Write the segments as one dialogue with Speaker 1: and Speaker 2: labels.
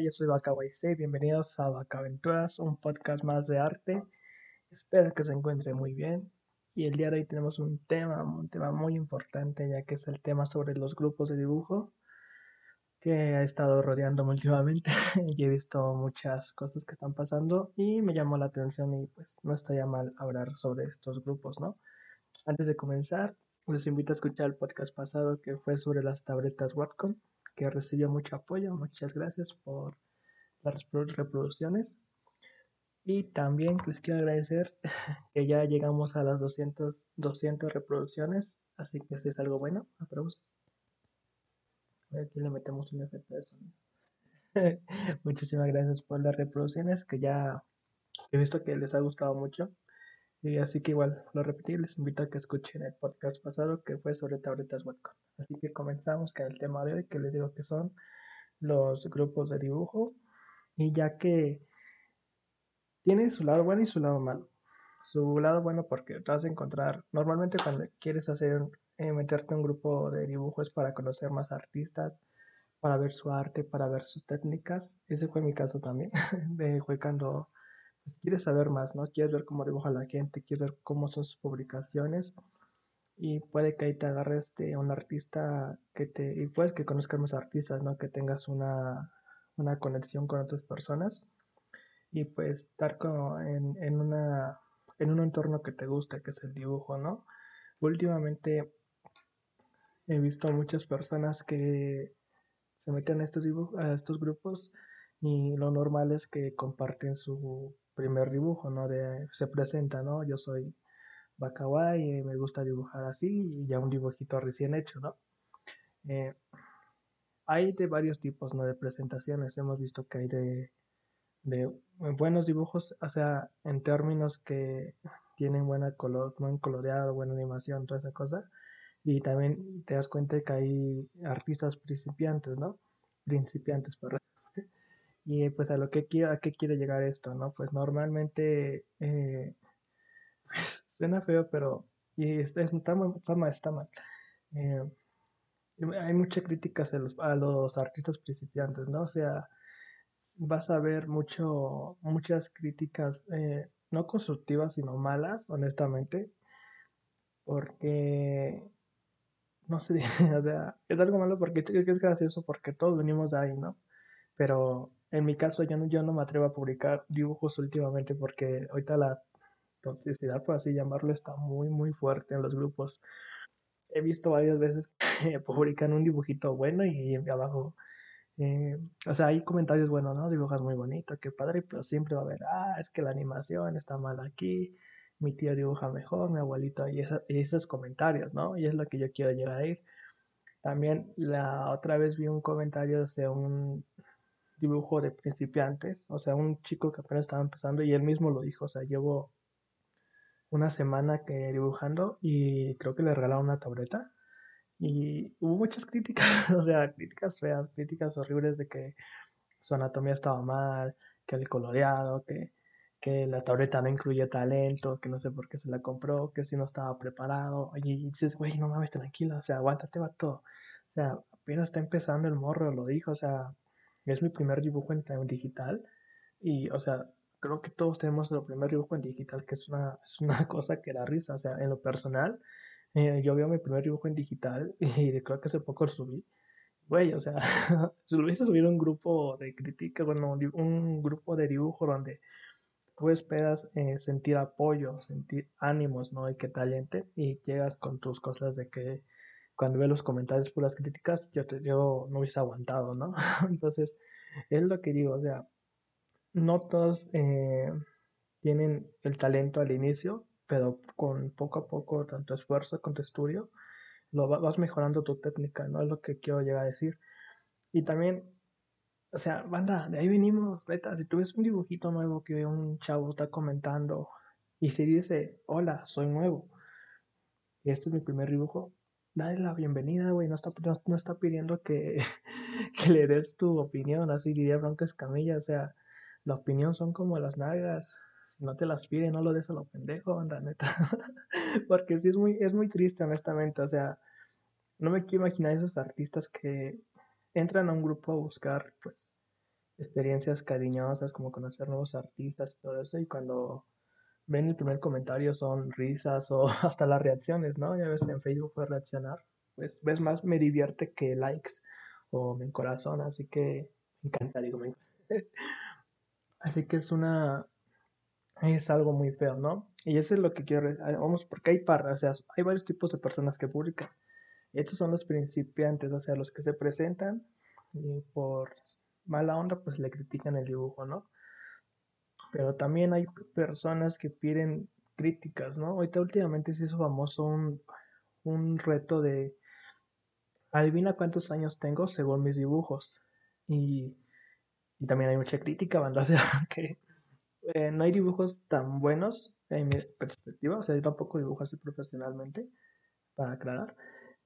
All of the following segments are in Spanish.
Speaker 1: Yo soy C. bienvenidos a Aventuras, un podcast más de arte. Espero que se encuentre muy bien. Y el día de hoy tenemos un tema, un tema muy importante, ya que es el tema sobre los grupos de dibujo, que ha estado rodeando últimamente y he visto muchas cosas que están pasando y me llamó la atención y pues no estaría mal hablar sobre estos grupos, ¿no? Antes de comenzar, les invito a escuchar el podcast pasado que fue sobre las tabletas Wacom que recibió mucho apoyo. Muchas gracias por las reproducciones. Y también les quiero agradecer que ya llegamos a las 200, 200 reproducciones, así que si es algo bueno. Aplausos. Aquí le metemos un efecto de sonido. Muchísimas gracias por las reproducciones que ya he visto que les ha gustado mucho. Y así que igual, lo repetí, les invito a que escuchen el podcast pasado que fue sobre tabletas webcam. Así que comenzamos con el tema de hoy, que les digo que son los grupos de dibujo. Y ya que tiene su lado bueno y su lado malo. Su lado bueno porque te vas a encontrar, normalmente cuando quieres hacer, eh, meterte un grupo de dibujo es para conocer más artistas, para ver su arte, para ver sus técnicas. Ese fue mi caso también. fue cuando pues, quieres saber más, ¿no? Quieres ver cómo dibuja la gente, quieres ver cómo son sus publicaciones y puede que ahí te agarres de un artista que te, y puedes que conozcas más artistas, ¿no? Que tengas una, una conexión con otras personas y pues estar como en, en, una, en un entorno que te guste, que es el dibujo, ¿no? Últimamente he visto muchas personas que se meten a estos, dibujos, a estos grupos y lo normal es que comparten su primer dibujo, ¿no? De, se presenta, ¿no? Yo soy Bakawai y me gusta dibujar así y ya un dibujito recién hecho, ¿no? Eh, hay de varios tipos, ¿no? De presentaciones. Hemos visto que hay de, de buenos dibujos, o sea, en términos que tienen buena color, buen coloreado, buena animación, toda esa cosa. Y también te das cuenta que hay artistas principiantes, ¿no? Principiantes, perdón. Y pues a lo que quiero, a qué quiere llegar esto, ¿no? Pues normalmente eh, pues, suena feo, pero y está, está, mal, está mal. Eh, hay muchas críticas a los, a los artistas principiantes, ¿no? O sea, vas a ver mucho, muchas críticas, eh, no constructivas, sino malas, honestamente, porque, no sé, o sea, es algo malo porque es gracioso porque todos venimos de ahí, ¿no? Pero en mi caso yo no, yo no me atrevo a publicar dibujos últimamente porque ahorita la toxicidad, por así llamarlo, está muy, muy fuerte en los grupos. He visto varias veces que publican un dibujito bueno y abajo, eh, o sea, hay comentarios buenos, ¿no? Dibujas muy bonito, qué padre, pero siempre va a haber, ah, es que la animación está mal aquí, mi tío dibuja mejor, mi abuelito, y, y esos comentarios, ¿no? Y es lo que yo quiero llegar a ir. También la otra vez vi un comentario de un dibujo de principiantes, o sea, un chico que apenas estaba empezando y él mismo lo dijo, o sea, llevo una semana que dibujando y creo que le regalaron una tableta y hubo muchas críticas, o sea, críticas feas, críticas horribles de que su anatomía estaba mal, que el coloreado, que, que la tableta no incluye talento, que no sé por qué se la compró, que si no estaba preparado. Y dices, güey, no mames, tranquilo, o sea, aguántate, va todo. O sea, apenas está empezando el morro, lo dijo, o sea, es mi primer dibujo en, digital y, o sea, creo que todos tenemos el primer dibujo en digital, que es una, es una cosa que da risa, o sea, en lo personal, eh, yo veo mi primer dibujo en digital y creo que hace poco lo subí. Güey, o sea, si lo hubiese subido un grupo de crítica, bueno, un grupo de dibujo donde tú esperas eh, sentir apoyo, sentir ánimos, ¿no? Y que talente, y llegas con tus cosas de que cuando veo los comentarios por las críticas, yo, yo no hubiese aguantado, ¿no? Entonces, es lo que digo, o sea, no todos eh, tienen el talento al inicio, pero con poco a poco, tanto esfuerzo como estudio, lo vas mejorando tu técnica, ¿no? Es lo que quiero llegar a decir. Y también, o sea, banda, de ahí venimos, neta, si tú ves un dibujito nuevo que un chavo está comentando y se dice, hola, soy nuevo, y este es mi primer dibujo, dale la bienvenida, güey. No está, no, está pidiendo que, que, le des tu opinión, así diría Bronco Escamilla. O sea, la opinión son como las nalgas. Si no te las pide, no lo des a lo pendejo, la neta. Porque sí es muy, es muy triste, honestamente. O sea, no me quiero imaginar esos artistas que entran a un grupo a buscar, pues, experiencias cariñosas, como conocer nuevos artistas y todo eso, y cuando ven el primer comentario son risas o hasta las reacciones, ¿no? Ya ves en Facebook fue reaccionar, pues ves más me divierte que likes o mi corazón, así que me encanta, digo, me Así que es una, es algo muy feo, ¿no? Y eso es lo que quiero, vamos, porque hay parras, o sea, hay varios tipos de personas que publican. Estos son los principiantes, o sea, los que se presentan y por mala onda, pues le critican el dibujo, ¿no? Pero también hay personas que piden críticas, ¿no? Ahorita últimamente se hizo famoso un, un reto de adivina cuántos años tengo según mis dibujos. Y, y también hay mucha crítica, banda, que eh, no hay dibujos tan buenos en mi perspectiva, o sea, yo tampoco dibujo así profesionalmente, para aclarar,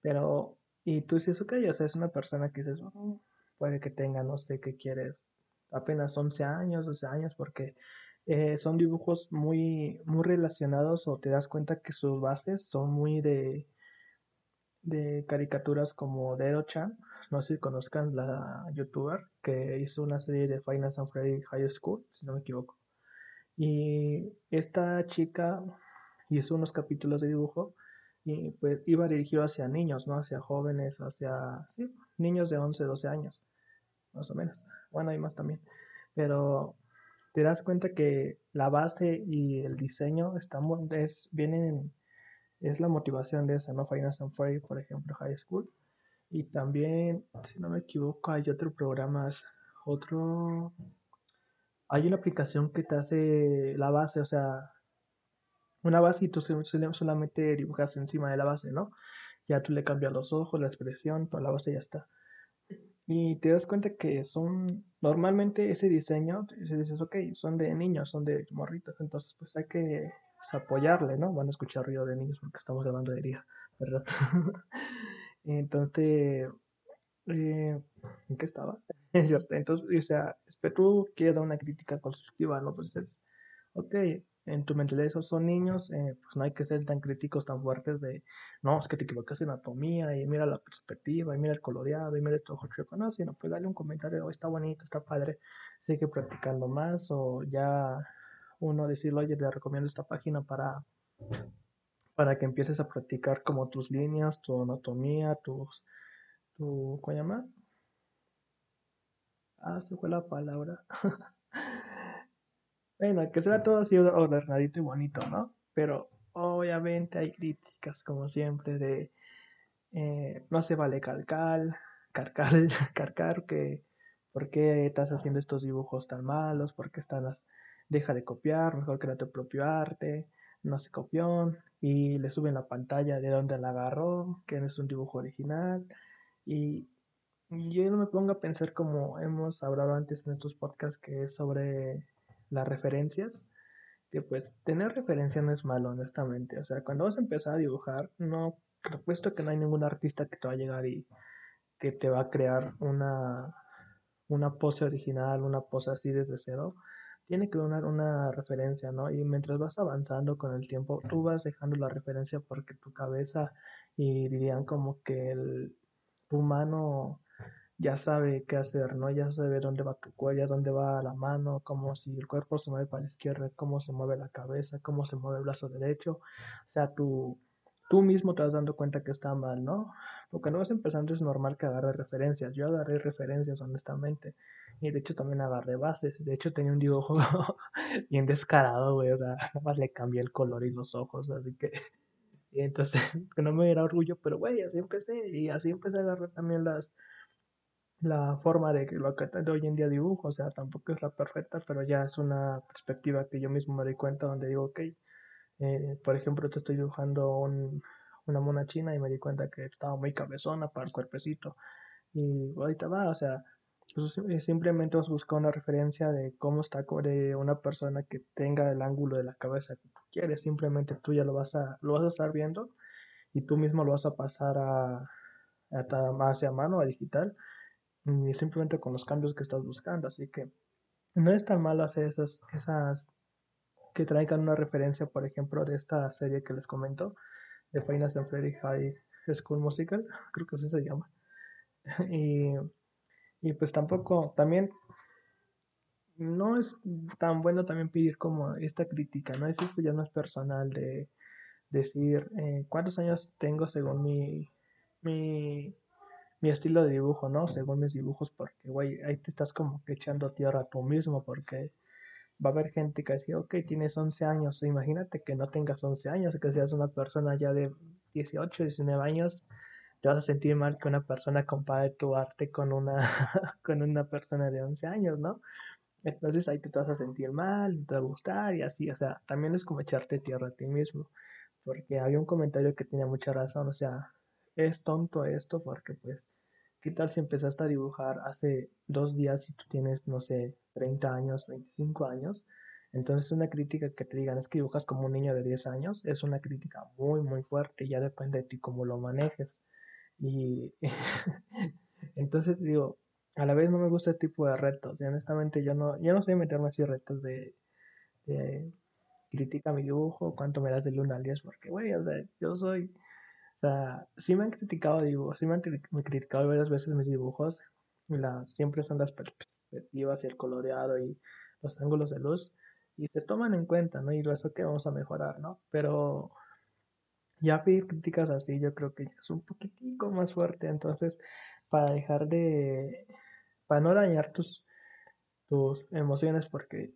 Speaker 1: pero, y tú dices, ok, o sea, es una persona que dices, oh, puede que tenga, no sé qué quieres, apenas 11 años, 12 años, porque eh, son dibujos muy, muy relacionados o te das cuenta que sus bases son muy de, de caricaturas como Dero-chan, no sé si conozcan la youtuber que hizo una serie de Final Fantasy High School, si no me equivoco. Y esta chica hizo unos capítulos de dibujo y pues iba dirigido hacia niños, ¿no? Hacia jóvenes, hacia, niños de 11, 12 años, más o menos. Bueno, hay más también. Pero te das cuenta que la base y el diseño están, es, vienen, es la motivación de esa, ¿no? Finance and Freddy, por ejemplo, High School. Y también, si no me equivoco, hay otro programa, otro hay una aplicación que te hace la base, o sea, una base y tú solamente dibujas encima de la base, ¿no? Ya tú le cambias los ojos, la expresión, toda la base ya está. Y te das cuenta que son, normalmente ese diseño, se dices, ok, son de niños, son de morritos, entonces pues hay que pues, apoyarle, ¿no? Van a escuchar ruido de niños porque estamos grabando de día, ¿verdad? entonces, eh, ¿en qué estaba? Entonces, o sea, tú quieres dar una crítica constructiva, ¿no? Pues es, ok, en tu mentalidad esos son niños, eh, pues no hay que ser tan críticos, tan fuertes de, no, es que te equivocas en anatomía, y mira la perspectiva, y mira el coloreado, y mira esto chueco, no, sino pues dale un comentario, oh, está bonito, está padre, sigue practicando más, o ya uno decirle, oye, te recomiendo esta página para, para que empieces a practicar como tus líneas, tu anatomía, tus, tu, ¿cómo llama? Ah, se fue la palabra. bueno, que sea todo así ordenadito y bonito, ¿no? Pero obviamente hay críticas, como siempre, de eh, no se vale calcar, carcar, carcar, que por qué estás haciendo estos dibujos tan malos, por qué estás, deja de copiar, mejor crea tu propio arte, no se copió, y le suben la pantalla de donde la agarró, que no es un dibujo original, y yo no me pongo a pensar como hemos hablado antes en estos podcasts que es sobre las referencias, que pues tener referencia no es malo, honestamente. O sea, cuando vas a empezar a dibujar, no, apuesto que no hay ningún artista que te va a llegar y que te va a crear una, una pose original, una pose así desde cero. Tiene que haber una referencia, ¿no? Y mientras vas avanzando con el tiempo, tú vas dejando la referencia porque tu cabeza y dirían como que el, tu mano ya sabe qué hacer, ¿no? Ya sabe dónde va tu cuello, dónde va la mano, cómo si el cuerpo se mueve para la izquierda, cómo se mueve la cabeza, cómo se mueve el brazo derecho. O sea, tú, tú mismo te vas dando cuenta que está mal, ¿no? Porque no vas empezando es normal que agarre referencias. Yo agarré referencias, honestamente. Y de hecho también agarré bases. De hecho tenía un dibujo bien descarado, güey. O sea, nada más le cambié el color y los ojos, así que... Y entonces, que no me era orgullo, pero güey, así empecé. Y así empecé a agarrar también las la forma de lo que hoy en día dibujo, o sea, tampoco es la perfecta, pero ya es una perspectiva que yo mismo me doy cuenta donde digo, ok, eh, por ejemplo, te estoy dibujando una mona china y me di cuenta que estaba muy cabezona para el cuerpecito. Y ahorita va, o sea, pues, simplemente os buscar una referencia de cómo está de una persona que tenga el ángulo de la cabeza que tú quieres, simplemente tú ya lo vas a, lo vas a estar viendo y tú mismo lo vas a pasar a, a hacia mano, a digital y simplemente con los cambios que estás buscando. Así que no es tan malo hacer esas, esas que traigan una referencia, por ejemplo, de esta serie que les comento, de Finance and Freddy High School Musical, creo que así se llama. y, y pues tampoco, también no es tan bueno también pedir como esta crítica, ¿no? Es eso ya no es personal de decir eh, cuántos años tengo según mi, mi, mi estilo de dibujo, ¿no? Según mis dibujos, porque, güey, ahí te estás como que echando tierra tú mismo, porque va a haber gente que dice, ok, tienes 11 años, imagínate que no tengas 11 años, que seas una persona ya de 18, 19 años, te vas a sentir mal que una persona compare tu arte con una, con una persona de 11 años, ¿no? Entonces ahí te vas a sentir mal, te va a gustar y así, o sea, también es como echarte tierra a ti mismo, porque había un comentario que tenía mucha razón, o sea, es tonto esto porque pues, ¿qué tal si empezaste a dibujar hace dos días y tú tienes, no sé, 30 años, 25 años? Entonces una crítica que te digan es que dibujas como un niño de 10 años es una crítica muy, muy fuerte ya depende de ti cómo lo manejes. Y entonces digo, a la vez no me gusta este tipo de retos. Y honestamente yo no, yo no sé meterme así retos de, de critica mi dibujo, cuánto me das de 1 al 10, porque güey, o sea, yo soy, o sea, sí me han criticado dibujos, sí me han criticado varias veces mis dibujos, la, siempre son las perspectivas y el coloreado y los ángulos de luz, y se toman en cuenta, ¿no? Y eso que vamos a mejorar, ¿no? Pero ya pedir críticas así yo creo que ya es un poquitico más fuerte, entonces para dejar de, para no dañar tus, tus emociones, porque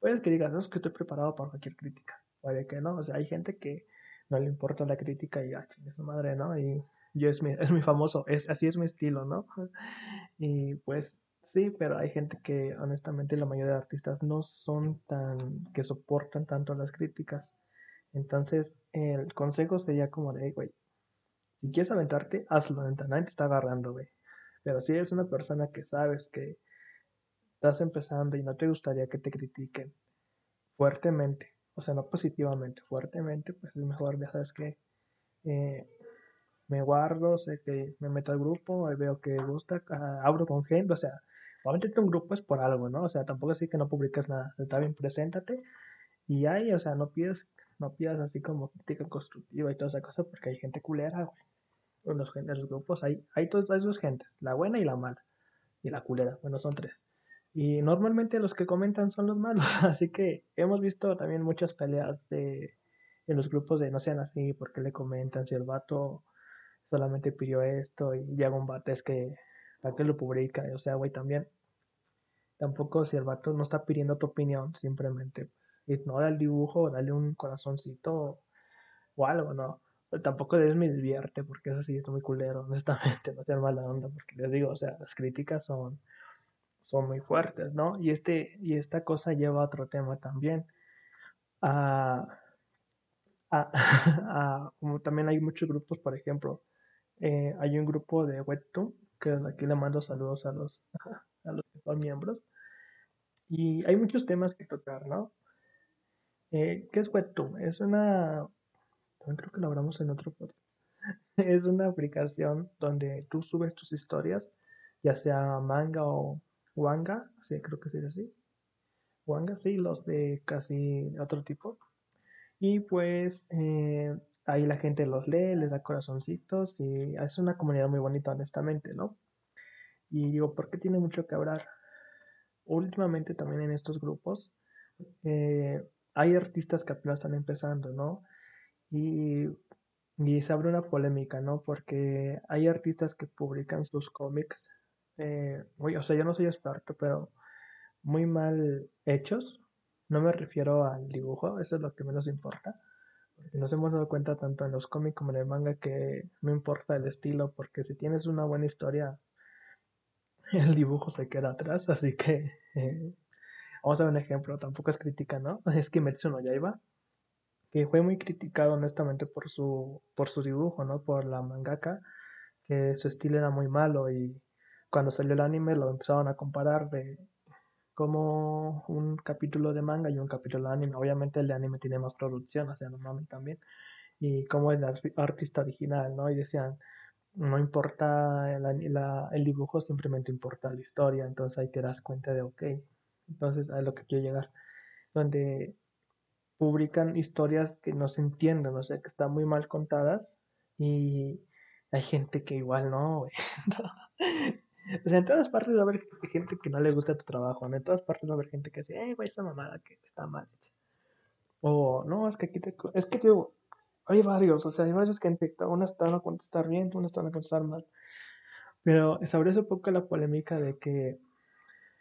Speaker 1: puedes que digas, no es que estoy preparado para cualquier crítica, puede que no, o sea, hay gente que no le importa la crítica y, ah, madre, ¿no? Y yo es mi, es mi famoso, es, así es mi estilo, ¿no? Y pues sí, pero hay gente que honestamente la mayoría de artistas no son tan, que soportan tanto las críticas. Entonces, el consejo sería como de, güey, si quieres aventarte, hazlo, nadie te está agarrando, güey. Pero si eres una persona que sabes que estás empezando y no te gustaría que te critiquen fuertemente, o sea, no positivamente, fuertemente, pues es mejor, ya sabes que eh, me guardo, sé que me meto al grupo, veo que gusta, ah, abro con gente, o sea, obviamente un grupo es por algo, ¿no? O sea, tampoco así que no publicas nada, está bien, preséntate y ahí, o sea, no pides, no pidas así como crítica constructiva y toda esa cosa porque hay gente culera, güey. En los, en los grupos hay, hay todas esas gentes, la buena y la mala, y la culera, bueno, son tres. Y normalmente los que comentan son los malos, así que hemos visto también muchas peleas de, en los grupos de no sean así, porque le comentan si el vato solamente pidió esto y llega un es que, ¿para qué lo publica? O sea, güey, también, tampoco si el vato no está pidiendo tu opinión, simplemente pues, ignora el dibujo, dale un corazoncito o algo, ¿no? tampoco me divierte, porque eso sí es muy culero, honestamente, no sean mala onda, porque les digo, o sea, las críticas son son muy fuertes, ¿no? Y, este, y esta cosa lleva a otro tema también. A, como también hay muchos grupos, por ejemplo, eh, hay un grupo de Webtoon, que aquí le mando saludos a los, a los que son miembros, y hay muchos temas que tocar, ¿no? Eh, ¿Qué es Webtoon? Es una, creo que lo hablamos en otro podcast, es una aplicación donde tú subes tus historias, ya sea manga o Wanga, sí, creo que sería así. Wanga, sí, los de casi otro tipo. Y pues eh, ahí la gente los lee, les da corazoncitos y es una comunidad muy bonita, honestamente, ¿no? Y digo, ¿por qué tiene mucho que hablar? Últimamente también en estos grupos eh, hay artistas que apenas están empezando, ¿no? Y, y se abre una polémica, ¿no? Porque hay artistas que publican sus cómics eh, o sea, yo no soy experto, pero muy mal hechos. No me refiero al dibujo, eso es lo que menos importa. Nos hemos dado cuenta tanto en los cómics como en el manga que no importa el estilo, porque si tienes una buena historia, el dibujo se queda atrás. Así que eh, vamos a ver un ejemplo, tampoco es crítica, ¿no? Es que Metsu no Yaiba, que fue muy criticado honestamente por su, por su dibujo, ¿no? Por la mangaka, que su estilo era muy malo y cuando salió el anime lo empezaban a comparar de como un capítulo de manga y un capítulo de anime. Obviamente el de anime tiene más producción, o sea, no también. Y como el artista original, ¿no? Y decían, no importa el, el dibujo, simplemente importa la historia. Entonces ahí te das cuenta de, ok, entonces a lo que quiero llegar. Donde publican historias que no se entienden, o sea, que están muy mal contadas y hay gente que igual no, O sea, en todas partes va a haber gente que no le gusta tu trabajo. En todas partes va a haber gente que dice, eh, güey, esa mamada que está mal. O, no, es que aquí te... Es que, digo, hay varios, o sea, hay varios que unas están a contestar bien, unas están a contestar mal. Pero sobre eso poco la polémica de que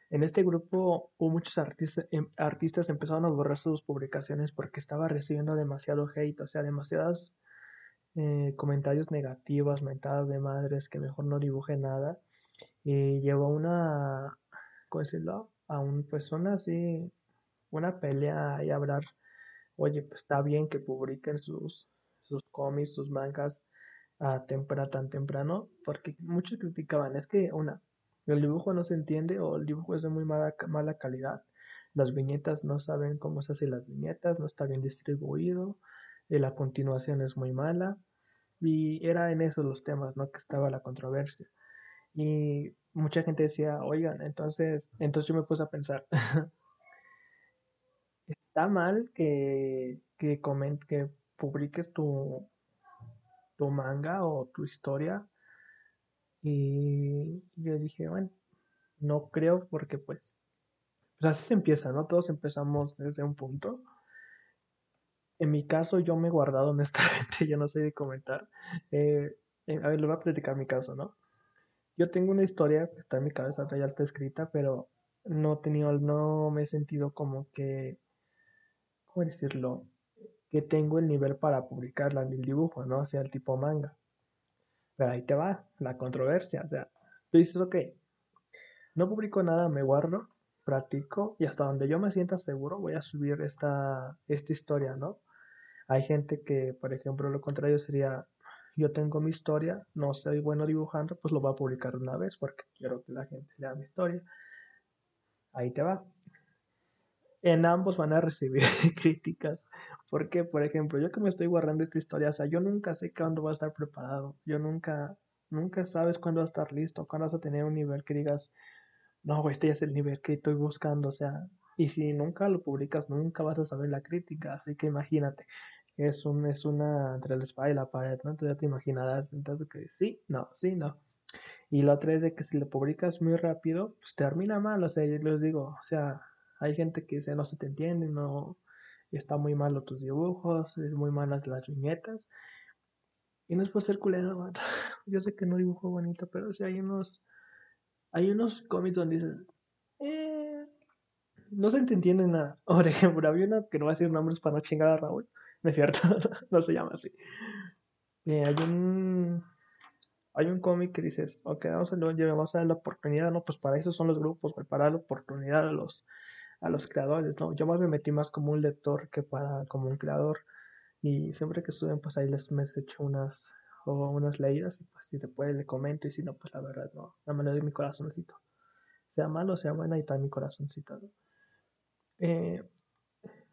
Speaker 1: en este grupo hubo muchos artistas, em, artistas empezaron a borrar sus publicaciones porque estaba recibiendo demasiado hate, o sea, demasiados eh, comentarios negativos, mentadas de madres, que mejor no dibuje nada. Y llevó una, ¿cómo decirlo? A una persona así, una pelea y hablar, oye, pues está bien que publiquen sus, sus cómics, sus mangas a temprano, tan temprano, porque muchos criticaban, es que una, el dibujo no se entiende o el dibujo es de muy mala, mala calidad. Las viñetas no saben cómo se hacen las viñetas, no está bien distribuido, eh, la continuación es muy mala. Y era en esos los temas, ¿no? Que estaba la controversia. Y mucha gente decía, oigan, entonces, entonces yo me puse a pensar, está mal que, que, que publiques tu, tu manga o tu historia y yo dije, bueno, no creo porque pues, pues así se empieza, ¿no? Todos empezamos desde un punto. En mi caso yo me he guardado honestamente, yo no sé de comentar. Eh, eh, a ver, le voy a platicar mi caso, ¿no? Yo tengo una historia que está en mi cabeza, ya está escrita, pero no he tenido, no me he sentido como que, ¿cómo decirlo? Que tengo el nivel para publicarla en el dibujo, ¿no? O sea, el tipo manga. Pero ahí te va la controversia. O sea, tú dices, ok, no publico nada, me guardo, practico y hasta donde yo me sienta seguro voy a subir esta, esta historia, ¿no? Hay gente que, por ejemplo, lo contrario sería, yo tengo mi historia, no soy bueno dibujando, pues lo voy a publicar una vez porque quiero que la gente lea mi historia. Ahí te va en ambos van a recibir críticas. Porque, por ejemplo, yo que me estoy guardando esta historia, o sea, yo nunca sé cuándo voy a estar preparado. Yo nunca, nunca sabes cuándo va a estar listo, cuándo vas a tener un nivel que digas, no, este ya es el nivel que estoy buscando. O sea, y si nunca lo publicas, nunca vas a saber la crítica. Así que imagínate, es, un, es una entre la espalda y la pared, ¿no? Entonces ya te imaginarás, entonces que sí, no, sí, no. Y la otra es de que si lo publicas muy rápido, pues termina mal, o sea, yo les digo, o sea, hay gente que dice, no se te entiende, no, está muy malo tus dibujos, es muy malas las viñetas. Y no es por ser culero, yo sé que no dibujo bonito, pero sí hay unos, hay unos cómics donde dicen, eh, no se te entiende nada. Por ejemplo, había una que no va a decir nombres para no chingar a Raúl, no es cierto, no se llama así. Hay un hay un cómic que dices, ok, vamos a, vamos a dar la oportunidad, no, pues para eso son los grupos, para la oportunidad a los, a los creadores, ¿no? Yo más me metí más como un lector que para como un creador. Y siempre que suben, pues ahí les me he hecho unas, o unas leídas, y pues si se puede le comento, y si no, pues la verdad no, no me le doy mi corazoncito. Sea malo, sea buena, y está mi corazoncito, eh,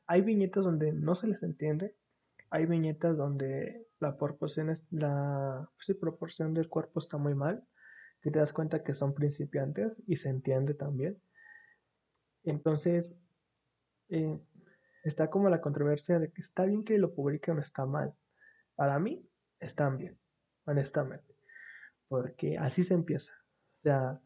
Speaker 1: hay viñetas donde no se les entiende, hay viñetas donde la proporción, es, la pues proporción del cuerpo está muy mal, que te das cuenta que son principiantes y se entiende también. Entonces, eh, está como la controversia de que está bien que lo publiquen o está mal. Para mí, están bien, honestamente. Porque así se empieza. O sea,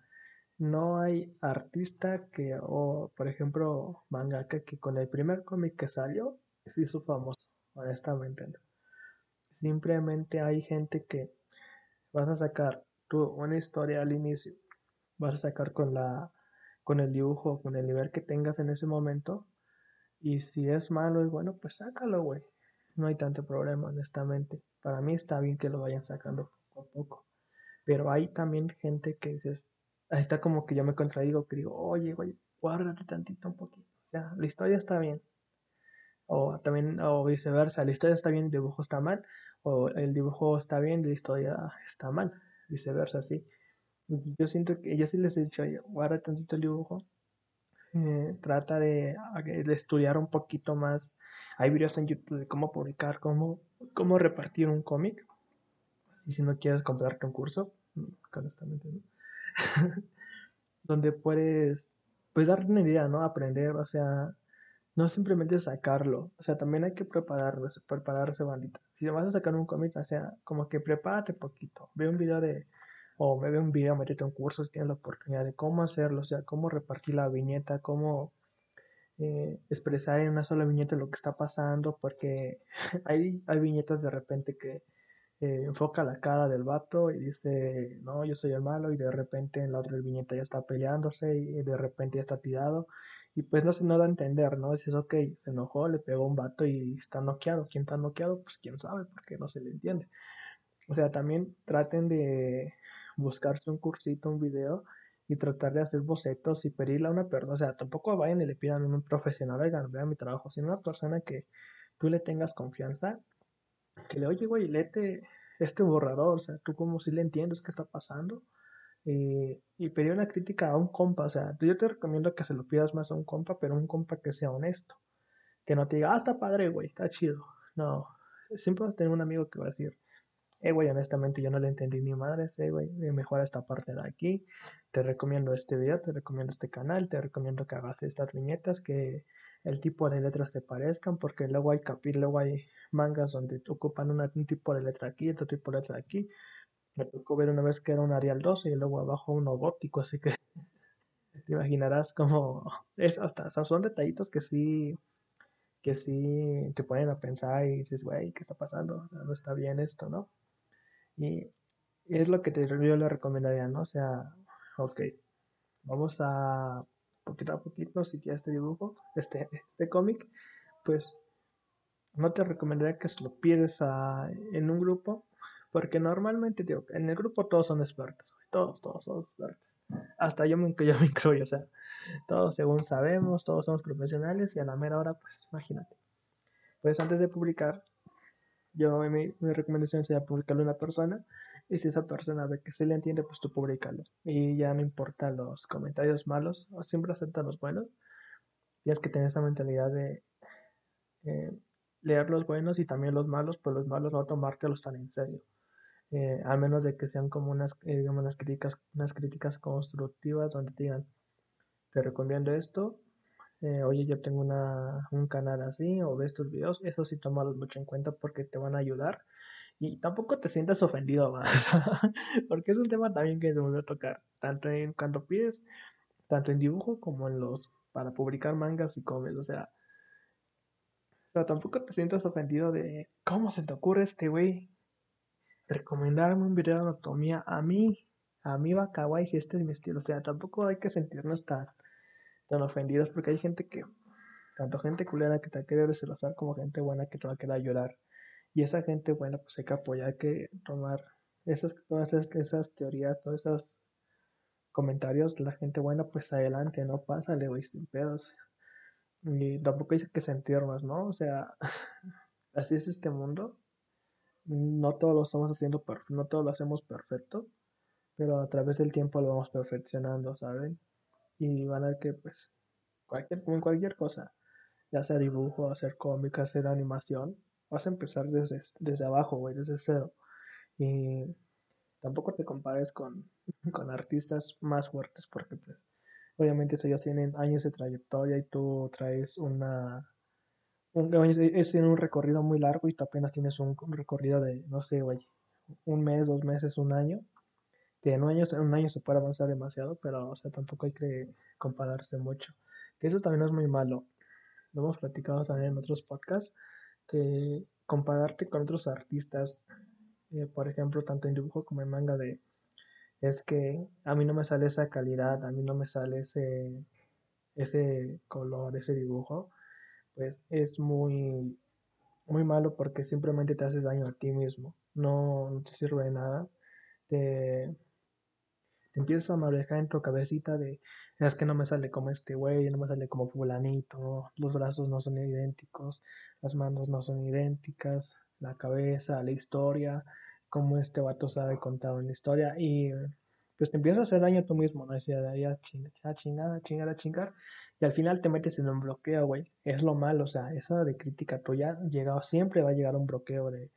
Speaker 1: no hay artista que, o por ejemplo, mangaka que con el primer cómic que salió se hizo famoso, honestamente. Simplemente hay gente que vas a sacar tú una historia al inicio, vas a sacar con la con el dibujo, con el nivel que tengas en ese momento. Y si es malo y bueno, pues sácalo, güey. No hay tanto problema, honestamente. Para mí está bien que lo vayan sacando poco a poco. Pero hay también gente que dices, ahí está como que yo me contradigo, que digo, oye, güey, guárdate tantito un poquito. O sea, la historia está bien. O también, o viceversa, la historia está bien, el dibujo está mal. O el dibujo está bien, la historia está mal. Viceversa, sí. Yo siento que ya sí les he dicho, guarda tantito el dibujo. Eh, trata de, de, estudiar un poquito más. Hay videos en YouTube de cómo publicar, cómo, cómo repartir un cómic. Y si no quieres comprarte un curso, honestamente, ¿no? donde puedes, pues darte una idea, ¿no? Aprender, o sea, no simplemente sacarlo, o sea, también hay que prepararse, prepararse, bandita. Si vas a sacar un cómic, o sea, como que prepárate poquito. Ve un video de o me ve un video, métete un curso si tienes la oportunidad de cómo hacerlo, o sea, cómo repartir la viñeta, cómo eh, expresar en una sola viñeta lo que está pasando, porque hay, hay viñetas de repente que eh, enfoca la cara del vato y dice, no, yo soy el malo, y de repente en la otra viñeta ya está peleándose y de repente ya está tirado, y pues no se no da a entender, ¿no? Dices, ok, se enojó, le pegó un vato y está noqueado. ¿Quién está noqueado? Pues quién sabe, porque no se le entiende. O sea, también traten de buscarse un cursito, un video y tratar de hacer bocetos y pedirle a una persona, o sea, tampoco vayan y le pidan a un profesional, oigan, vean mi trabajo, sino una persona que tú le tengas confianza, que le, oye, güey, léete este borrador, o sea, tú como si le entiendes qué está pasando, y, y pedir una crítica a un compa, o sea, yo te recomiendo que se lo pidas más a un compa, pero un compa que sea honesto, que no te diga, ah, está padre, güey, está chido, no, siempre vas a tener un amigo que va a decir, eh, güey, honestamente yo no le entendí ni madre, eh, güey, mejora esta parte de aquí, te recomiendo este video, te recomiendo este canal, te recomiendo que hagas estas viñetas, que el tipo de letras se parezcan, porque luego hay capítulos, luego hay mangas donde ocupan un tipo de letra aquí, otro tipo de letra aquí. Me tocó ver una vez que era un Arial 12 y luego abajo uno gótico, así que te imaginarás como es hasta, son detallitos que sí que sí te ponen a pensar y dices, güey, ¿qué está pasando? no está bien esto, ¿no? Y es lo que te, yo le recomendaría, ¿no? O sea, ok, vamos a poquito a poquito, si quieres este dibujo, este, este cómic, pues no te recomendaría que se lo pides a, en un grupo, porque normalmente, digo, en el grupo todos son expertos, todos, todos son expertos. Hasta yo me, yo me incluyo, o sea, todos según sabemos, todos somos profesionales y a la mera hora, pues imagínate. Pues antes de publicar, yo mi, recomendación sería publicarlo a una persona y si esa persona ve que se le entiende, pues tú publicalo. Y ya no importa los comentarios malos, siempre acepta los buenos. Tienes que tener esa mentalidad de eh, leer los buenos y también los malos, pues los malos no tomártelos tan en serio. Eh, a menos de que sean como unas, eh, digamos, unas críticas, unas críticas constructivas donde digan, te recomiendo esto, eh, oye, yo tengo una, un canal así, o ves tus videos, eso sí tómalos mucho en cuenta porque te van a ayudar. Y tampoco te sientas ofendido más, porque es un tema también que se vuelve a tocar, tanto en cuando pides, tanto en dibujo como en los, para publicar mangas y cómics, o sea, o sea, tampoco te sientas ofendido de cómo se te ocurre este güey recomendarme un video de anatomía a mí, a mí va kawaii si este es mi estilo, o sea, tampoco hay que sentirnos tan tan ofendidos porque hay gente que, tanto gente culera que te va a querer como gente buena que te va a querer llorar. Y esa gente buena, pues hay que apoyar, hay que tomar esas, todas esas, teorías, todos esos comentarios la gente buena, pues adelante, no pásale, güey, sin pedos. Y tampoco hay que sentirnos, ¿no? O sea, así es este mundo. No todo lo estamos haciendo no todo lo hacemos perfecto, pero a través del tiempo lo vamos perfeccionando, ¿saben? y van a que pues cualquier, en cualquier cosa, ya sea dibujo, hacer cómic, hacer animación, vas a empezar desde, desde abajo, güey, desde cero. Y tampoco te compares con, con artistas más fuertes porque pues obviamente ellos tienen años de trayectoria y tú traes una es un recorrido muy largo y tú apenas tienes un, un recorrido de no sé güey un mes dos meses un año que en un año, en un año se puede avanzar demasiado, pero o sea, tampoco hay que compararse mucho. Que eso también es muy malo. Lo hemos platicado también en otros podcasts, que compararte con otros artistas, eh, por ejemplo, tanto en dibujo como en manga, de es que a mí no me sale esa calidad, a mí no me sale ese, ese color, ese dibujo, pues es muy, muy malo porque simplemente te haces daño a ti mismo, no, te sirve de nada, te, empiezas a manejar en tu cabecita de, es que no me sale como este güey, no me sale como fulanito, los brazos no son idénticos, las manos no son idénticas, la cabeza, la historia, cómo este vato sabe contar una historia y pues te empiezas a hacer daño a tú mismo, ¿no? Decía, ya chingar, chingar, chingar, chingar, y al final te metes en un bloqueo, güey. Es lo malo, o sea, esa de crítica tuya llega, siempre va a llegar a un bloqueo de,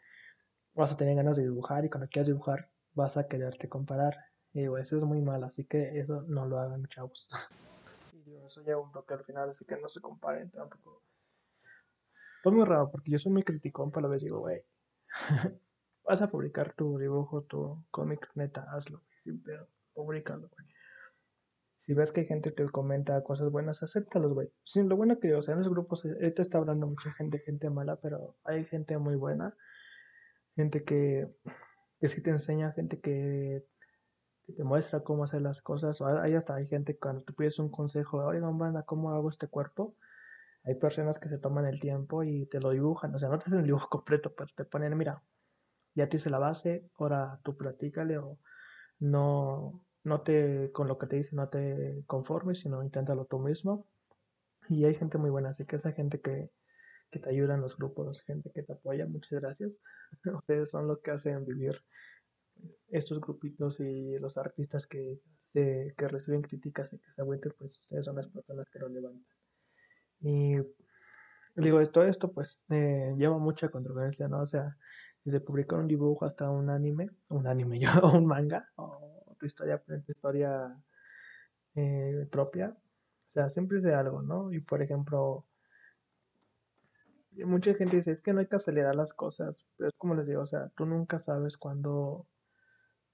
Speaker 1: vas a tener ganas de dibujar y cuando quieras dibujar vas a quererte comparar y digo, eso es muy mal, así que eso no lo hagan, chavos. y digo, eso lleva un toque al final, así que no se comparen tampoco. Fue muy raro, porque yo soy muy criticón, pero a la vez digo, güey, vas a publicar tu dibujo, tu cómic, neta, hazlo, sin pedo, públicalo, güey. Si ves que hay gente que comenta cosas buenas, acéptalos, güey. Sí, lo bueno que, o sea, en los grupos, ahorita está hablando mucha gente, gente mala, pero hay gente muy buena. Gente que, que sí te enseña, gente que, te muestra cómo hacer las cosas. Ahí hasta hay gente cuando tú pides un consejo, oigan, banda, ¿cómo hago este cuerpo? Hay personas que se toman el tiempo y te lo dibujan. O sea, no te hacen el dibujo completo, pero te ponen, mira, ya te hice la base, ahora tú platícale o no, no te, con lo que te dice, no te conformes, sino inténtalo tú mismo. Y hay gente muy buena, así que esa gente que, que te ayuda en los grupos, gente que te apoya, muchas gracias. Ustedes son los que hacen vivir estos grupitos y los artistas que, se, que reciben críticas y que se agüiten, pues ustedes son las personas que lo levantan. Y digo, todo esto pues eh, lleva mucha controversia, ¿no? O sea, desde publicar un dibujo hasta un anime, un anime yo, o un manga, o tu historia, tu historia eh, propia. O sea, siempre es de algo, ¿no? Y por ejemplo, mucha gente dice, es que no hay que acelerar las cosas, pero es como les digo, o sea, tú nunca sabes cuándo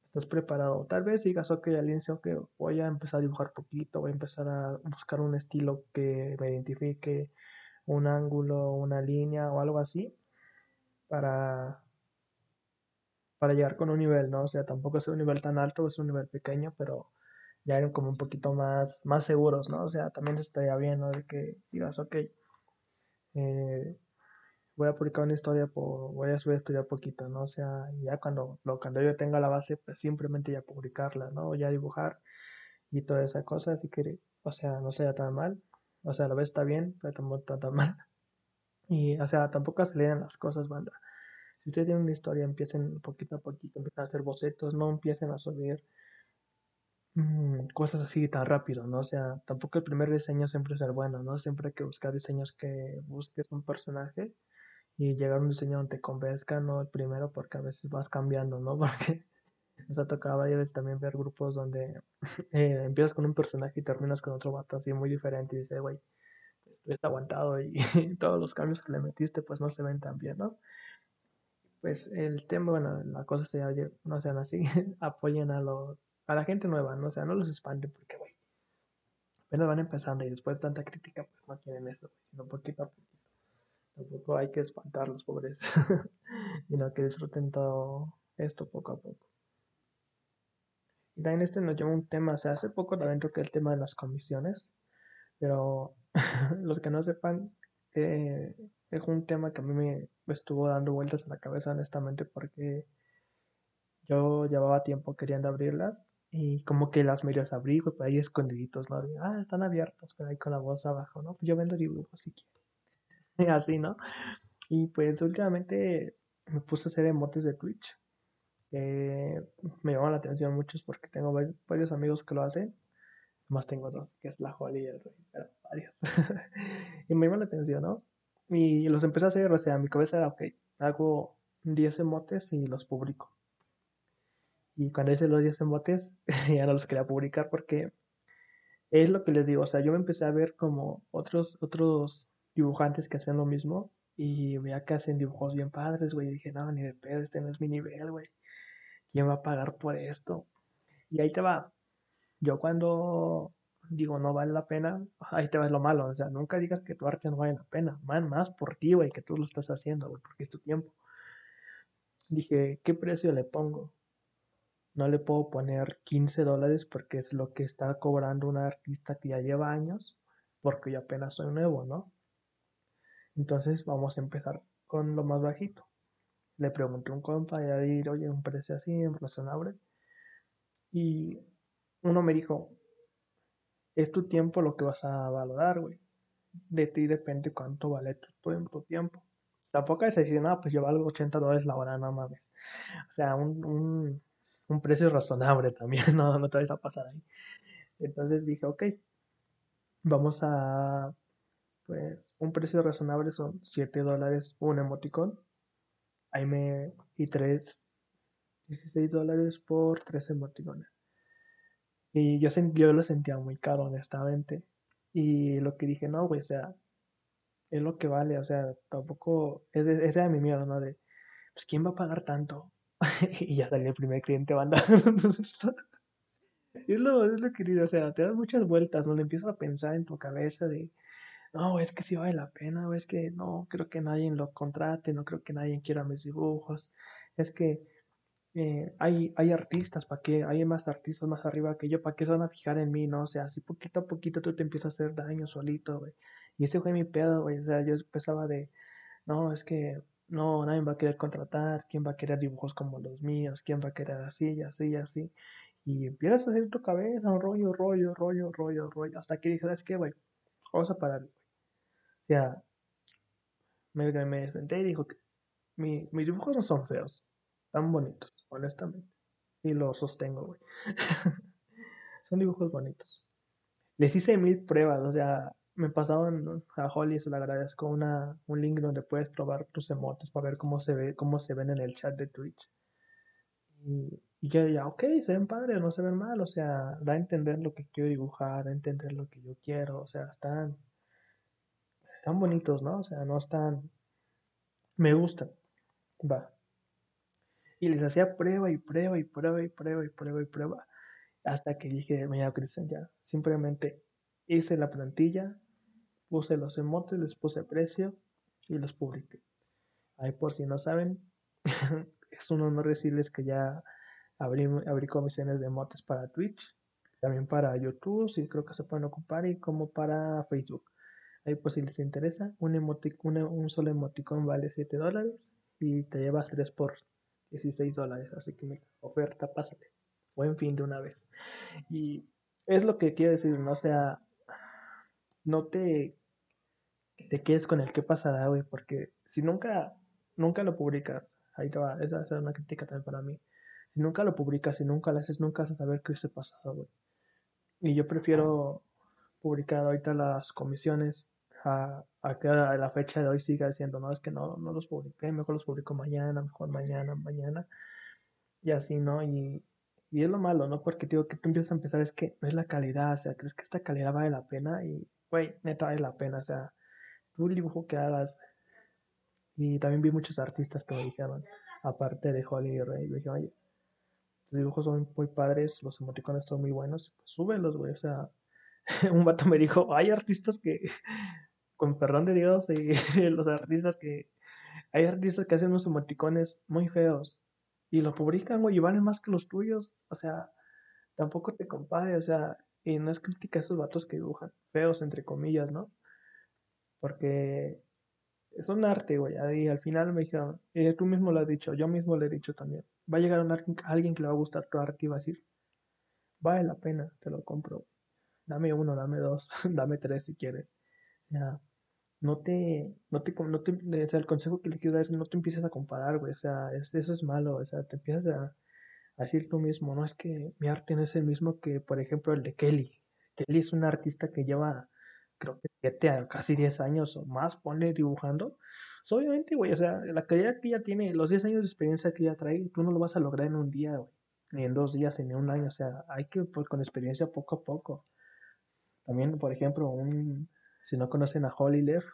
Speaker 1: estás preparado. Tal vez digas, ok, al inicio que voy a empezar a dibujar poquito, voy a empezar a buscar un estilo que me identifique, un ángulo, una línea o algo así, para, para llegar con un nivel, ¿no? O sea, tampoco es un nivel tan alto, es un nivel pequeño, pero ya eran como un poquito más, más seguros, ¿no? O sea, también estaría bien, ¿no? De que digas, ok, eh, voy a publicar una historia, voy a subir esto ya poquito, ¿no? O sea, ya cuando, lo, cuando yo tenga la base, pues simplemente ya publicarla, ¿no? Ya dibujar y toda esa cosa, así que, o sea, no sea tan mal, o sea, a la vez está bien, pero tampoco está tan mal. Y, o sea, tampoco aceleren las cosas, banda. Si ustedes tienen una historia, empiecen poquito a poquito, empiecen a hacer bocetos, no empiecen a subir mm, cosas así tan rápido, ¿no? O sea, tampoco el primer diseño siempre es el bueno, ¿no? Siempre hay que buscar diseños que busques un personaje y llegar a un diseño donde te convenzca, no el primero, porque a veces vas cambiando, ¿no? Porque nos ha tocado varias veces también ver grupos donde eh, empiezas con un personaje y terminas con otro vato así muy diferente y dices, güey, está aguantado y todos los cambios que le metiste pues no se ven tan bien, ¿no? Pues el tema, bueno, la cosa se oye, no sean así, apoyen a los, a la gente nueva, ¿no? O sea, no los espanten porque, güey, apenas van empezando y después de tanta crítica pues no quieren eso, sino poquito a poquito. Tampoco hay que espantar los pobres, sino que disfruten todo esto poco a poco. Y también este nos lleva un tema, o sea, hace poco también toqué el tema de las comisiones, pero los que no sepan, eh, es un tema que a mí me, estuvo dando vueltas en la cabeza honestamente porque yo llevaba tiempo queriendo abrirlas y como que las medias abrí, pues ahí escondiditos, ¿no? ah, están abiertas, pero ahí con la voz abajo, ¿no? Pues yo vendo dibujos si quieren. así, ¿no? Y pues últimamente me puse a hacer emotes de Twitch. me llaman la atención muchos porque tengo varios amigos que lo hacen. Más tengo dos, que es la Holly y el Rey, pero varios. y me llaman la atención, ¿no? Y los empecé a hacer, o sea, mi cabeza era, ok, hago 10 emotes y los publico. Y cuando hice los 10 emotes, ya no los quería publicar porque es lo que les digo, o sea, yo me empecé a ver como otros, otros dibujantes que hacen lo mismo y veía que hacen dibujos bien padres, güey. Y dije, no, ni de pedo, este no es mi nivel, güey. ¿Quién va a pagar por esto? Y ahí te va. Yo cuando digo no vale la pena, ahí te va lo malo. O sea, nunca digas que tu arte no vale la pena. Man, más por ti, güey, que tú lo estás haciendo, güey, porque es tu tiempo. Dije, ¿qué precio le pongo? No le puedo poner 15 dólares porque es lo que está cobrando un artista que ya lleva años, porque yo apenas soy nuevo, ¿no? Entonces vamos a empezar con lo más bajito. Le pregunté a un compa y a oye, un precio así, razonable. Y uno me dijo, es tu tiempo lo que vas a valorar, güey. De ti depende cuánto vale tu, tu tiempo. Tampoco es decir, no, pues yo valgo 80 dólares la hora, no mames. O sea, un, un, un precio razonable también, no, no te vas a pasar ahí. Entonces dije, ok, vamos a pues un precio razonable son 7 dólares un emoticón. Ahí me. y 3. 16 dólares por 3 emoticones. Y yo, yo lo sentía muy caro, honestamente. Y lo que dije, no, güey, o sea, es lo que vale, o sea, tampoco. Ese, ese era mi miedo, ¿no? De, pues, ¿quién va a pagar tanto? y ya salió el primer cliente banda. es, lo, es lo querido, o sea, te das muchas vueltas, ¿no? Le empiezas a pensar en tu cabeza de, no, es que sí vale la pena, o es que no, creo que nadie lo contrate, no creo que nadie quiera mis dibujos, es que eh, hay, hay artistas, ¿para qué? Hay más artistas más arriba que yo, ¿para qué se van a fijar en mí, no? O sea, así poquito a poquito tú te empiezas a hacer daño solito, güey. Y ese fue mi pedo, güey. O sea, yo empezaba de, no, es que no, nadie va a querer contratar, quién va a querer dibujos como los míos, quién va a querer así, así, así. Y empiezas a hacer tu cabeza un rollo, rollo, rollo, rollo, rollo, hasta que dije, ¿sabes qué, güey? Vamos a parar, güey. O sea, me, me senté y dijo que mi, mis dibujos no son feos, tan bonitos, honestamente. Y lo sostengo, güey. son dibujos bonitos. Les hice mil pruebas, o sea, me pasaron a Holly, se le agradezco, una, un link donde puedes probar tus emotes para ver cómo se ve, cómo se ven en el chat de Twitch. Y, y yo ya, ok, se ven padres, no se ven mal, o sea, da a entender lo que quiero dibujar, da a entender lo que yo quiero, o sea, están, están bonitos, ¿no? O sea, no están, me gustan, va. Y les hacía prueba y prueba y prueba y prueba y prueba y prueba, hasta que dije, llamo Cristian ya, simplemente hice la plantilla, puse los emotes, les puse precio y los publiqué. Ahí por si no saben, es un honor decirles que ya abrí, abrí comisiones de emotes para Twitch, también para YouTube, si creo que se pueden ocupar, y como para Facebook. Ahí por si les interesa, un, un solo emoticón vale 7 dólares y te llevas 3 por 16 dólares. Así que oferta, pásate. Buen fin de una vez. Y es lo que quiero decir, no sea, no te, te quedes con el qué pasará, güey, porque si nunca, nunca lo publicas, ahí te va, esa es una crítica también para mí. Si nunca lo publicas, si nunca lo haces, nunca vas a saber qué se pasado, güey. Y yo prefiero publicar ahorita las comisiones a, a, que a la fecha de hoy siga diciendo, no, es que no, no los publiqué, mejor los publico mañana, mejor mañana, mañana. Y así, ¿no? Y, y es lo malo, ¿no? Porque digo que tú empiezas a empezar, es que no es la calidad, o sea, crees que esta calidad vale la pena y güey, neta vale la pena, o sea, tú el dibujo que hagas. Y también vi muchos artistas que me dijeron, aparte de Holly y Rey, me dijeron, oye, tus dibujos son muy padres, los emoticones son muy buenos, pues súbelos, güey, o sea, un vato me dijo, hay artistas que, con perdón de Dios, y los artistas que, hay artistas que hacen unos emoticones muy feos y los publican, güey, y valen más que los tuyos, o sea, tampoco te compare, o sea, y no es crítica a esos vatos que dibujan, feos entre comillas, ¿no? Porque es un arte, güey. Y al final me dijeron, eh, tú mismo lo has dicho, yo mismo lo he dicho también. Va a llegar un, alguien que le va a gustar tu arte y va a decir, vale la pena, te lo compro. Dame uno, dame dos, dame tres si quieres. Ya, no te, no te, no te, o sea, el consejo que le quiero dar es no te empieces a comparar, güey. O sea, eso es malo, o sea, te empiezas a, Así tú mismo, ¿no? Es que mi arte no es el mismo que, por ejemplo, el de Kelly. Kelly es un artista que lleva, creo que 7 a casi 10 años o más, pone dibujando. obviamente, güey, o sea, la calidad que ella tiene, los 10 años de experiencia que ella trae, tú no lo vas a lograr en un día, güey. Ni en dos días, ni en un año. O sea, hay que, pues, con experiencia poco a poco. También, por ejemplo, un, si no conocen a Holly Leff,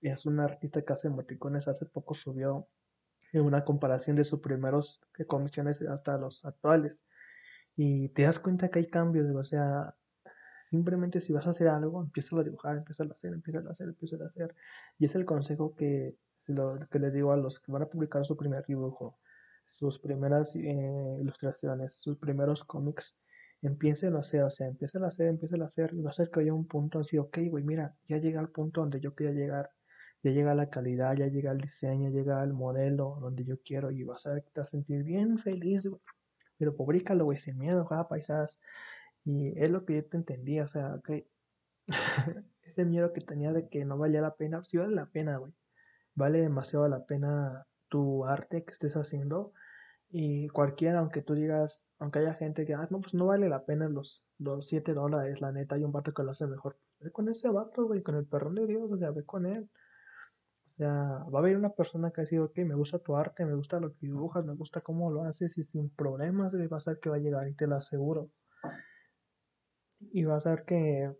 Speaker 1: es un artista que hace emoticones, hace poco subió en una comparación de sus primeros comisiones hasta los actuales. Y te das cuenta que hay cambios, o sea, simplemente si vas a hacer algo, empieza a dibujar, empieza a hacer, empieza a hacer, empieza a hacer. Y es el consejo que, lo, que les digo a los que van a publicar su primer dibujo, sus primeras eh, ilustraciones, sus primeros cómics. Empiecen a hacer, o sea, empiecen a hacer, empiecen a hacer, y va a ser que haya un punto así, ok, güey, mira, ya llegué al punto donde yo quería llegar ya llega la calidad, ya llega el diseño, llega el modelo donde yo quiero y vas a, te vas a sentir bien feliz, güey. Pero publícalo, güey, sin miedo, juega paisadas. Y es lo que yo te entendí, o sea, que ese miedo que tenía de que no valía la pena, sí vale la pena, güey. Vale demasiado la pena tu arte que estés haciendo. Y cualquiera, aunque tú digas, aunque haya gente que, ah, no, pues no vale la pena los, los 7 dólares, la neta, hay un vato que lo hace mejor. Ve con ese vato, güey, con el perrón de Dios, o sea, ve con él. O sea, va a haber una persona que ha sido, ok, me gusta tu arte, me gusta lo que dibujas, me gusta cómo lo haces y sin problemas va a ser que va a llegar y te lo aseguro. Y va a ser que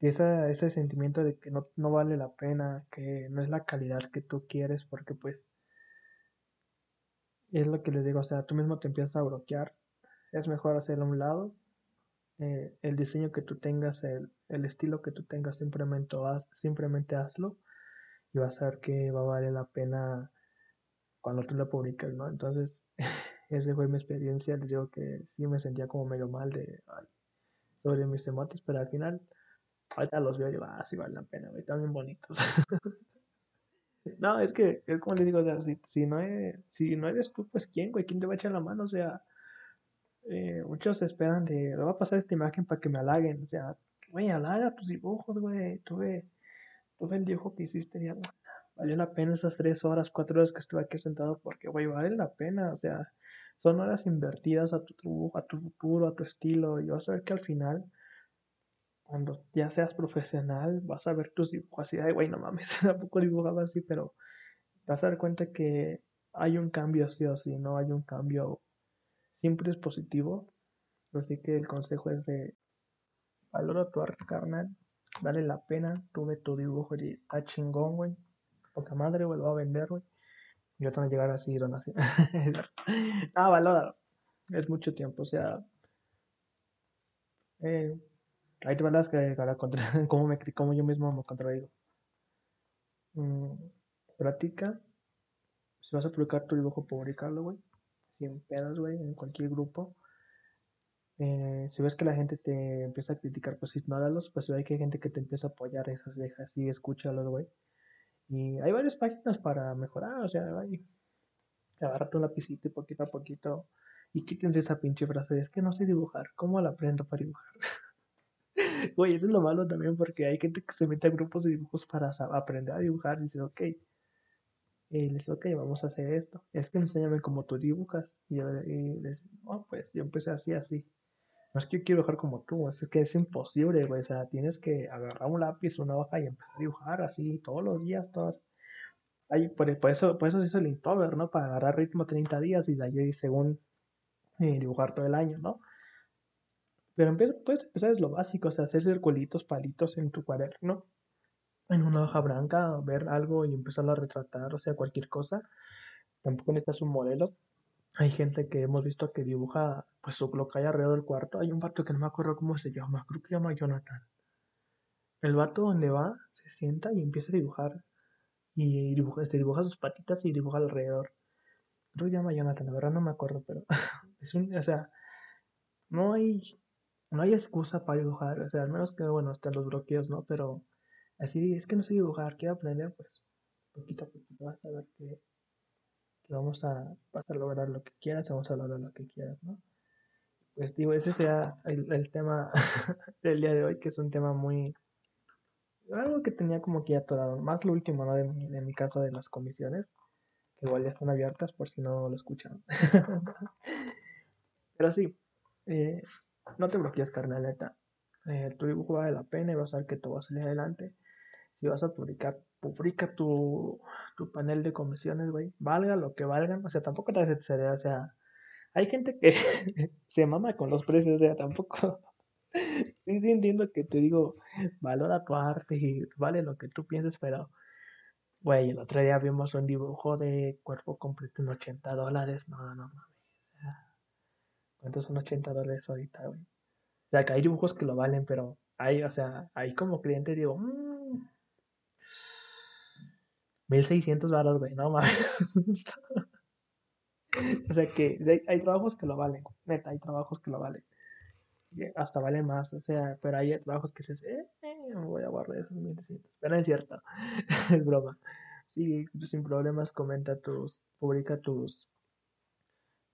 Speaker 1: esa, ese sentimiento de que no, no vale la pena, que no es la calidad que tú quieres, porque pues es lo que les digo, o sea, tú mismo te empiezas a bloquear. Es mejor hacerlo a un lado. Eh, el diseño que tú tengas, el, el, estilo que tú tengas, simplemente, haz, simplemente hazlo y vas a ver que va a valer la pena cuando tú lo publicas, ¿no? Entonces, esa fue mi experiencia. Les digo que sí me sentía como medio mal de sobre mis emotes, pero al final, ahorita los veo y digo, ah, sí vale la pena, están bonitos. no, es que, es como les digo, si, si, no eres, si no eres tú, pues quién, güey, quién te va a echar la mano, o sea, eh, muchos esperan de, le va a pasar esta imagen para que me halaguen, o sea, güey, halaga tus dibujos, güey, tuve, tuve el dibujo que hiciste, valió la pena esas tres horas, cuatro horas que estuve aquí sentado, porque, güey, vale la pena, o sea, son horas invertidas a tu, a tu futuro, a tu estilo, y vas a ver que al final, cuando ya seas profesional, vas a ver tus dibujos así, ay, güey, no mames, tampoco dibujaba así, pero vas a dar cuenta que hay un cambio sí o sí, no hay un cambio, siempre es positivo, así que el consejo es de valora tu arte carnal, vale la pena, tuve tu dibujo y está chingón, güey, poca madre, güey, lo va a vender, güey. Yo tengo que llegar así, donación. ah, valóralo. Es mucho tiempo, o sea. Eh, hay verdad que para contra, cómo, me, cómo yo mismo me contradigo. Mm, práctica. Si vas a publicar tu dibujo, publicarlo, güey. Sin pedos, güey, en cualquier grupo. Eh, si ves que la gente te empieza a criticar, pues ignóralos. Pues si hay que hay gente que te empieza a apoyar, esas dejas y escúchalos, güey. Y hay varias páginas para mejorar, o sea, hay, agarrate un lapicito y poquito a poquito. Y quítense esa pinche frase, es que no sé dibujar, ¿cómo la aprendo para dibujar? Güey, eso es lo malo también porque hay gente que se mete a grupos de dibujos para aprender a dibujar y dice, ok, y les dice, ok, vamos a hacer esto. Es que enséñame cómo tú dibujas. Y yo y les oh, pues yo empecé así, así. No es que yo quiero dibujar como tú, es que es imposible, güey. O sea, tienes que agarrar un lápiz, una hoja y empezar a dibujar así todos los días, todas. Ahí, por, eso, por eso se hizo el Inktober, ¿no? Para agarrar ritmo 30 días y de ahí según eh, dibujar todo el año, ¿no? Pero puedes empezar es lo básico, o sea, hacer circulitos, palitos en tu cuaderno, en una hoja blanca, ver algo y empezarlo a retratar, o sea, cualquier cosa. Tampoco necesitas un modelo, hay gente que hemos visto que dibuja pues lo que hay alrededor del cuarto. Hay un vato que no me acuerdo cómo se llama, creo que se llama Jonathan. El vato donde va, se sienta y empieza a dibujar. Y dibuja, este, dibuja sus patitas y dibuja alrededor. Creo que se llama Jonathan, la verdad no me acuerdo, pero es un, o sea, no hay, no hay excusa para dibujar, o sea, al menos que, bueno, están los bloqueos, ¿no? Pero así es que no sé dibujar, quiero aprender, pues, poquito a poquito vas a ver que vamos a, vas lograr lo que quieras, vamos a lograr lo que quieras, ¿no? Pues digo, ese sea el, tema del día de hoy, que es un tema muy... Algo que tenía como que ya atorado, más lo último, ¿no? De mi, mi caso de las comisiones, que igual ya están abiertas por si no lo escuchan. Pero sí, eh, no te bloquees, carnaleta. Eh, tu dibujo vale la pena y vas a ver que todo va a salir adelante. Si vas a publicar publica tu, tu panel de comisiones, güey. Valga lo que valgan. O sea, tampoco te hace O sea, hay gente que se mama con los precios. O sea, tampoco. sí, sí entiendo que te digo, valora tu arte y vale lo que tú pienses, pero. Güey, el otro día vimos un dibujo de cuerpo completo en 80 dólares. No, no mames. ¿Cuántos son 80 dólares ahorita, güey? O sea, que hay dibujos que lo valen, pero hay, o sea, ahí como cliente digo, mmm, 1600 baros, güey, no mames. o sea que hay, trabajos que lo valen, neta, hay trabajos que lo valen. Hasta vale más, o sea, pero hay trabajos que se eh, eh, voy a guardar esos 1600. Pero es cierto, es broma. Sí, sin problemas, comenta tus, publica tus,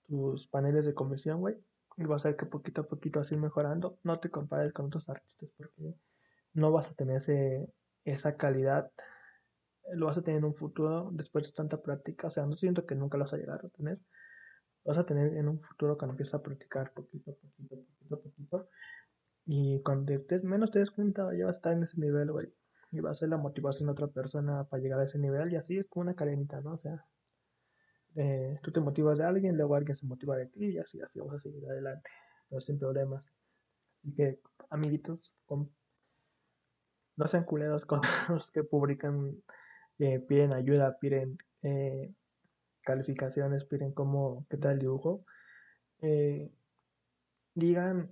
Speaker 1: tus paneles de conversión, güey. Y vas a ver que poquito a poquito así mejorando. No te compares con otros artistas porque no vas a tener ese, esa calidad lo vas a tener en un futuro después de tanta práctica. O sea, no siento que nunca lo vas a llegar a tener. Lo vas a tener en un futuro cuando empieces a practicar poquito, poquito, poquito, poquito. Y cuando menos te des cuenta, ya vas a estar en ese nivel, güey. Y va a ser la motivación de otra persona para llegar a ese nivel. Y así es como una cadenita, ¿no? O sea, eh, tú te motivas de alguien, luego alguien se motiva de ti y así, así vamos a seguir adelante. Pero sin problemas. Así que, amiguitos, no sean culeros con los que publican piden ayuda, piden, eh, calificaciones, piden cómo, qué tal el dibujo, eh, digan,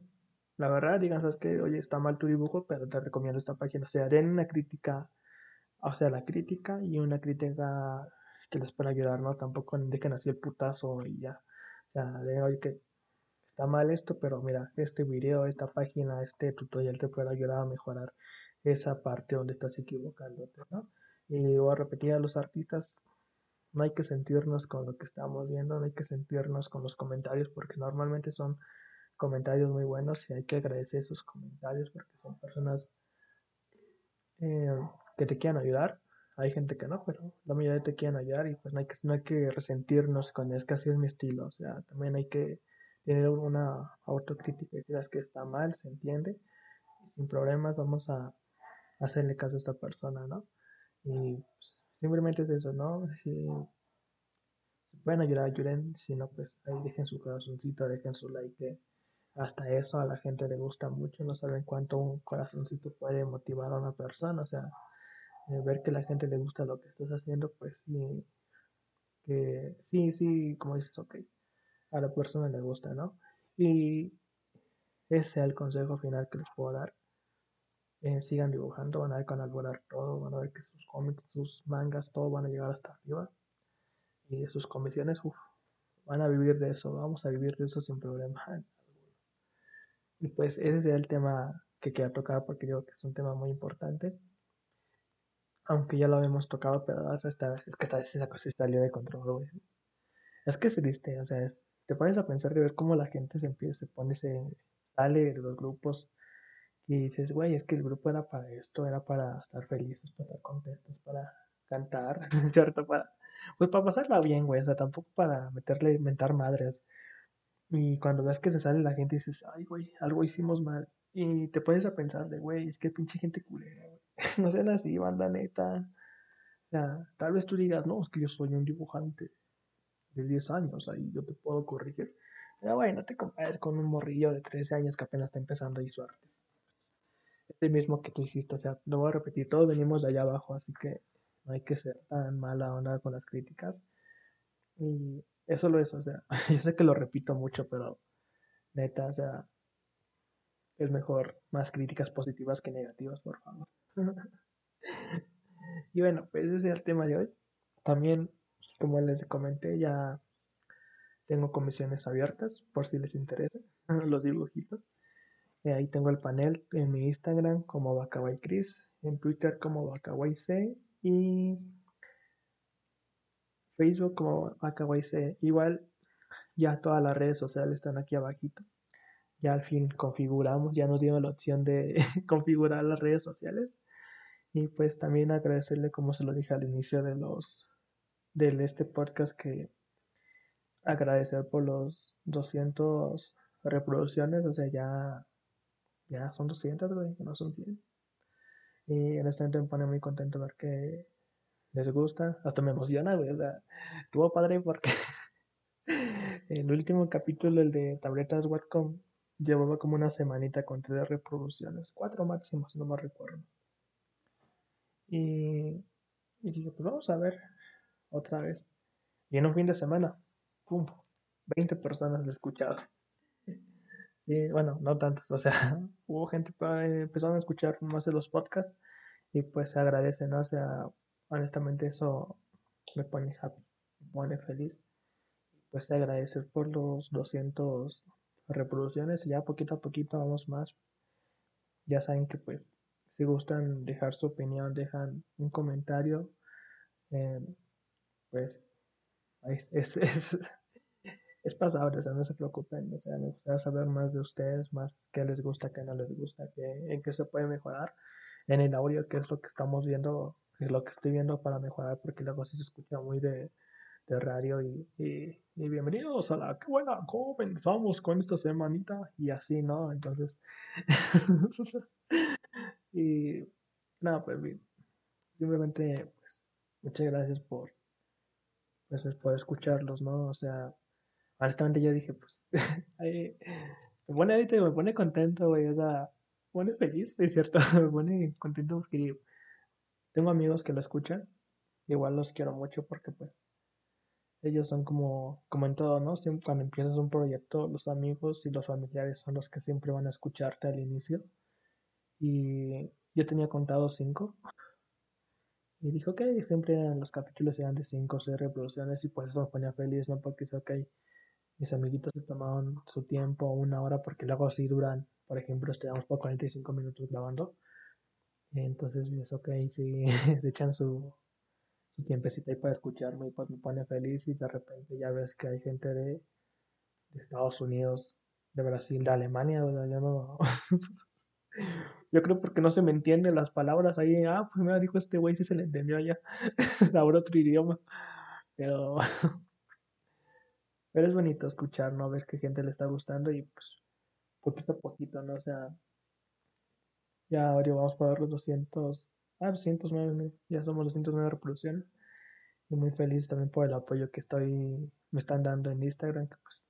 Speaker 1: la verdad, digan, sabes que, oye, está mal tu dibujo, pero te recomiendo esta página. O sea, den una crítica, o sea, la crítica y una crítica que les pueda ayudar, ¿no? Tampoco dejen así el putazo y ya. O sea, den, oye, que está mal esto, pero mira, este video, esta página, este tutorial te puede ayudar a mejorar esa parte donde estás equivocándote, ¿no? Y voy a repetir a los artistas, no hay que sentirnos con lo que estamos viendo, no hay que sentirnos con los comentarios, porque normalmente son comentarios muy buenos y hay que agradecer esos comentarios porque son personas eh, que te quieren ayudar. Hay gente que no, pero la mayoría te quieren ayudar y pues no hay que, no hay que resentirnos con es que así es mi estilo. O sea, también hay que tener una autocrítica y decir que está mal, se entiende. Y sin problemas vamos a hacerle caso a esta persona, ¿no? Y pues, simplemente es eso, ¿no? Si, pueden ayudar, ayuden. Si no, pues ahí dejen su corazoncito, dejen su like. hasta eso a la gente le gusta mucho. No saben cuánto un corazoncito puede motivar a una persona. O sea, eh, ver que la gente le gusta lo que estás haciendo, pues sí, que sí, sí, como dices, ok, a la persona le gusta, ¿no? Y ese es el consejo final que les puedo dar. Eh, sigan dibujando, van a ver que van a todo, van a ver que sus cómics, sus mangas, todo van a llegar hasta arriba. Y sus comisiones, uff, van a vivir de eso, vamos a vivir de eso sin problema. Y pues ese sería el tema que quería tocar porque digo que es un tema muy importante. Aunque ya lo habíamos tocado, pero es que esta vez esa cosa está de control, güey. Es que es triste, o sea, te pones a pensar de ver cómo la gente se empieza, se pone, se sale de los grupos y dices, güey, es que el grupo era para esto, era para estar felices, para estar contentos, para cantar, ¿cierto? Para, pues para pasarla bien, güey, o sea, tampoco para meterle, inventar madres. Y cuando ves que se sale la gente dices, ay, güey, algo hicimos mal. Y te pones a pensar de, güey, es que pinche gente culera. no sean así, banda neta. Sea, tal vez tú digas, no, es que yo soy un dibujante de 10 años, ahí yo te puedo corregir. Pero, güey, no te compares con un morrillo de 13 años que apenas está empezando ahí su arte el mismo que tú hiciste. O sea, lo voy a repetir, todos venimos de allá abajo, así que no hay que ser tan mala onda con las críticas. Y eso lo es, o sea, yo sé que lo repito mucho, pero neta, o sea, es mejor más críticas positivas que negativas, por favor. y bueno, pues ese es el tema de hoy. También, como les comenté, ya tengo comisiones abiertas por si les interesa los dibujitos. Eh, ahí tengo el panel en mi Instagram como Chris, en Twitter como C y Facebook como C. Igual ya todas las redes sociales están aquí abajito. Ya al fin configuramos, ya nos dieron la opción de configurar las redes sociales. Y pues también agradecerle, como se lo dije al inicio de los de este podcast, que agradecer por los 200 reproducciones, o sea, ya ya son 200, güey, no son 100. Y en este momento me pone muy contento ver que les gusta. Hasta me emociona, güey. O sea, padre porque el último capítulo, el de tabletas Wacom, llevaba como una semanita con tres reproducciones. Cuatro máximos, no me recuerdo. Y, y dije, pues vamos a ver otra vez. Y en un fin de semana, ¡pum! 20 personas le escuchado. Sí, bueno, no tantos, o sea, hubo gente que empezaron a escuchar más de los podcasts y pues se agradece, ¿no? O sea, honestamente eso me pone happy, me pone feliz. Pues se agradece por los 200 reproducciones y ya poquito a poquito vamos más. Ya saben que pues si gustan dejar su opinión, dejan un comentario, eh, pues es, es es pasable, o sea, no se preocupen, o sea, me gustaría saber más de ustedes, más qué les gusta, qué no les gusta, qué, en qué se puede mejorar en el audio, qué es lo que estamos viendo, qué es lo que estoy viendo para mejorar, porque luego sí se escucha muy de, de radio y, y, bienvenidos a la, qué buena, ¿cómo pensamos con esta semanita? Y así, ¿no? Entonces, y nada, pues simplemente, pues, muchas gracias por, pues, por escucharlos, ¿no? O sea, honestamente yo dije, pues, me pone ahorita me pone contento, güey, o sea, me pone feliz, es cierto, me pone contento porque tengo amigos que lo escuchan, igual los quiero mucho porque, pues, ellos son como, como en todo, ¿no? Siempre cuando empiezas un proyecto, los amigos y los familiares son los que siempre van a escucharte al inicio. Y yo tenía contado cinco. Y dijo, ok, siempre los capítulos eran de cinco o seis reproducciones y pues eso me ponía feliz, ¿no? Porque es ok, mis amiguitos se tomaban su tiempo, una hora, porque luego así duran, por ejemplo, estamos por 45 minutos grabando. Entonces es ok, si se echan su, tiempecito ahí para escucharme y pues me pone feliz y de repente ya ves que hay gente de, de Estados Unidos, de Brasil, de Alemania. Yo no... Yo creo porque no se me entienden las palabras ahí. Ah, pues me dijo este güey si se le entendió allá. Ahora otro idioma. Pero, pero es bonito escuchar, ¿no? Ver que gente le está gustando y pues poquito a poquito, ¿no? O sea, ya ahora vamos para los 200, ah, 209, ya somos 209 reproducciones. Y muy feliz también por el apoyo que estoy, me están dando en Instagram, pues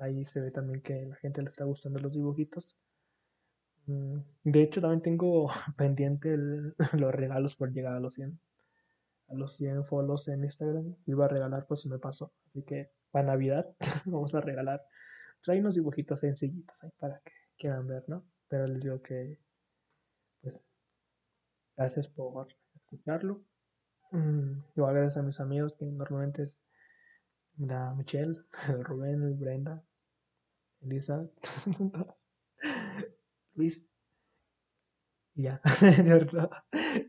Speaker 1: ahí se ve también que la gente le está gustando los dibujitos. Mm, de hecho, también tengo pendiente los regalos por llegar a los 100. A los 100 follows en Instagram. Iba a regalar, pues se me pasó. Así que para Navidad vamos a regalar. Pues hay unos dibujitos sencillitos ahí para que quieran ver, ¿no? Pero les digo que, pues, gracias por escucharlo. Mm, igual gracias a mis amigos que normalmente es la Michelle, Rubén, Brenda, Elisa. Luis. Y ya, de verdad.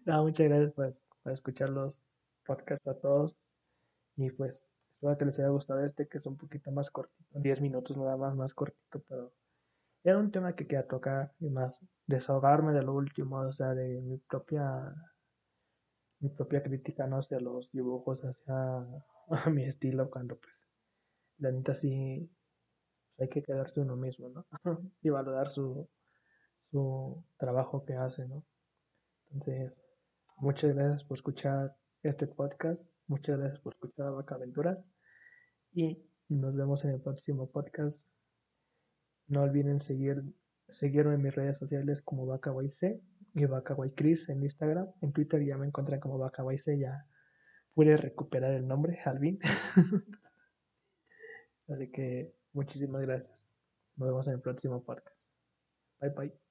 Speaker 1: muchas gracias pues, por escuchar los podcasts a todos. Y pues, espero que les haya gustado este, que es un poquito más cortito, 10 minutos nada más, más cortito, pero era un tema que quería tocar y más desahogarme de lo último, o sea, de mi propia mi propia crítica, no hacia los dibujos, hacia mi estilo, cuando pues la neta sí hay que quedarse uno mismo, ¿no? y valorar su, su trabajo que hace, ¿no? Entonces, muchas gracias por escuchar este podcast, muchas gracias por escuchar Vaca Aventuras y nos vemos en el próximo podcast. No olviden seguir, seguirme en mis redes sociales como VacaYC y VacaYCris en Instagram. En Twitter ya me encuentran como VacaYC, ya pude recuperar el nombre, Alvin. Así que muchísimas gracias. Nos vemos en el próximo podcast. Bye bye.